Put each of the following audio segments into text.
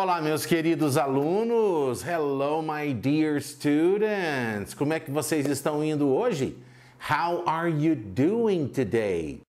Olá, meus queridos alunos. Hello, my dear students. Como é que vocês estão indo hoje? How are you doing today?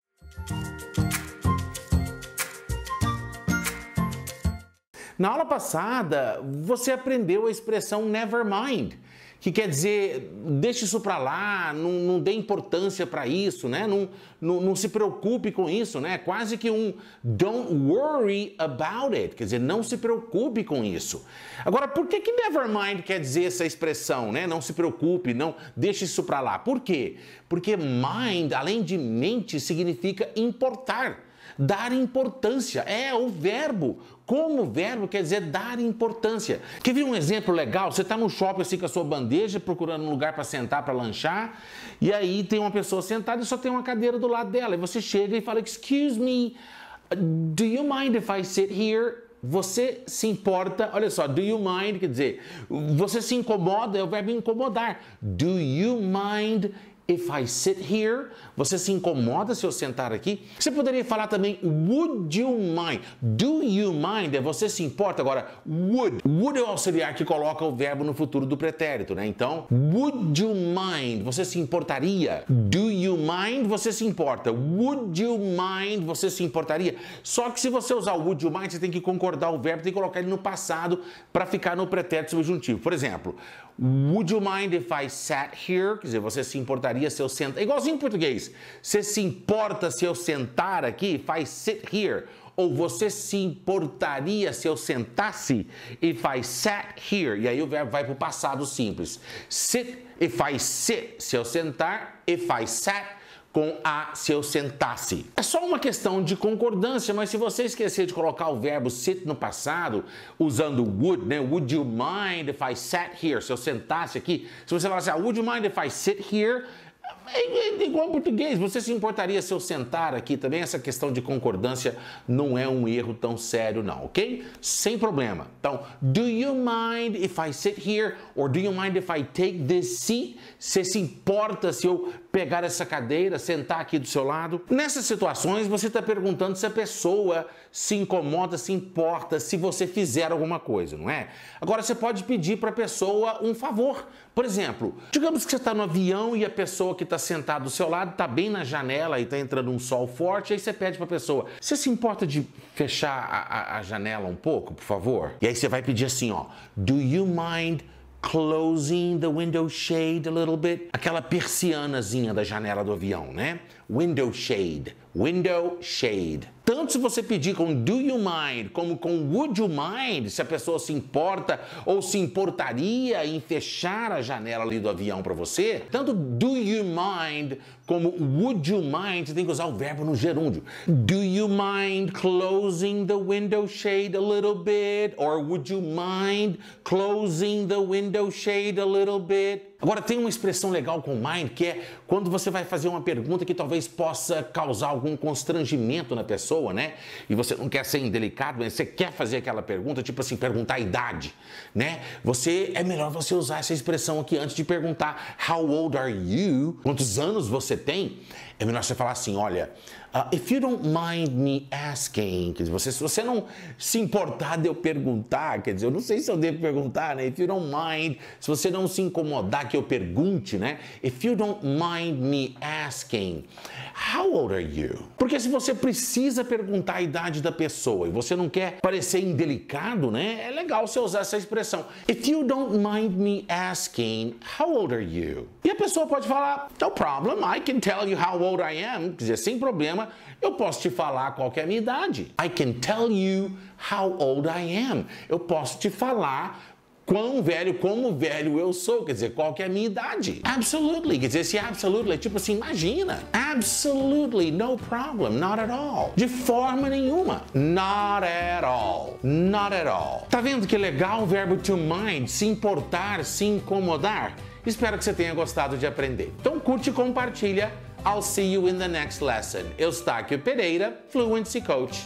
Na aula passada, você aprendeu a expressão never mind que quer dizer, deixe isso para lá, não, não, dê importância para isso, né? Não, não, não, se preocupe com isso, né? Quase que um don't worry about it, quer dizer, não se preocupe com isso. Agora, por que que never mind quer dizer essa expressão, né? Não se preocupe, não deixe isso para lá. Por quê? Porque mind, além de mente, significa importar dar importância. É o verbo. Como verbo quer dizer dar importância. Quer ver um exemplo legal? Você está no shopping assim com a sua bandeja, procurando um lugar para sentar, para lanchar, e aí tem uma pessoa sentada e só tem uma cadeira do lado dela. E você chega e fala: Excuse me, do you mind if I sit here? Você se importa, olha só, do you mind quer dizer, você se incomoda, é o verbo incomodar. Do you mind If I sit here, você se incomoda se eu sentar aqui? Você poderia falar também would you mind? Do you mind é você se importa? Agora, would. Would é o auxiliar que coloca o verbo no futuro do pretérito, né? Então, would you mind? Você se importaria? Do you mind? Você se importa. Would you mind? Você se importaria? Só que se você usar o would you mind, você tem que concordar o verbo, tem que colocar ele no passado para ficar no pretérito subjuntivo. Por exemplo, would you mind if I sat here? Quer dizer, você se importaria importaria se eu sentar? É igualzinho em português. Você se importa se eu sentar aqui? Faz sit here. Ou você se importaria se eu sentasse? If I sat here. E aí o verbo vai para o passado simples. Sit, if I sit. Se eu sentar, if I sat com a se eu sentasse. É só uma questão de concordância, mas se você esquecer de colocar o verbo sit no passado, usando would, né? Would you mind if I sat here? Se eu sentasse aqui, se você falar assim, ah, would you mind if I sit here? É, é igual português. Você se importaria se eu sentar aqui também? Essa questão de concordância não é um erro tão sério, não, ok? Sem problema. Então, do you mind if I sit here? Or do you mind if I take this seat? Você se importa se eu pegar essa cadeira, sentar aqui do seu lado? Nessas situações, você está perguntando se a pessoa se incomoda, se importa, se você fizer alguma coisa, não é? Agora, você pode pedir para a pessoa um favor. Por exemplo, digamos que você está no avião e a pessoa que está sentado do seu lado, está bem na janela e está entrando um sol forte, aí você pede para a pessoa: Você se importa de fechar a, a, a janela um pouco, por favor? E aí você vai pedir assim: ó, Do you mind closing the window shade a little bit? Aquela persianazinha da janela do avião, né? Window shade, window shade. Tanto se você pedir com do you mind, como com would you mind, se a pessoa se importa ou se importaria em fechar a janela ali do avião para você, tanto do you mind como would you mind, você tem que usar o verbo no gerúndio. Do you mind closing the window shade a little bit? Or would you mind closing the window shade a little bit? Agora tem uma expressão legal com mind que é quando você vai fazer uma pergunta que talvez possa causar algum constrangimento na pessoa, né? E você não quer ser indelicado, mas você quer fazer aquela pergunta, tipo assim, perguntar a idade, né? Você é melhor você usar essa expressão aqui antes de perguntar how old are you? Quantos anos você tem? É melhor você falar assim, olha, Uh, if you don't mind me asking, quer dizer, você, se você não se importar de eu perguntar, quer dizer, eu não sei se eu devo perguntar, né? If you don't mind, se você não se incomodar que eu pergunte, né? If you don't mind me asking, how old are you? Porque se você precisa perguntar a idade da pessoa e você não quer parecer indelicado, né? É legal você usar essa expressão. If you don't mind me asking, how old are you? E a pessoa pode falar, no problem, I can tell you how old I am, quer dizer, sem problema eu posso te falar qual é a minha idade. I can tell you how old I am. Eu posso te falar quão velho, como velho eu sou, quer dizer, qual que é a minha idade. Absolutely, quer dizer, esse absolutely é tipo assim, imagina. Absolutely, no problem, not at all. De forma nenhuma. Not at all. Not at all. Tá vendo que legal o verbo to mind, se importar, se incomodar? Espero que você tenha gostado de aprender. Então curte e compartilha I'll see you in the next lesson. Eustáquio Pereira, Fluency Coach.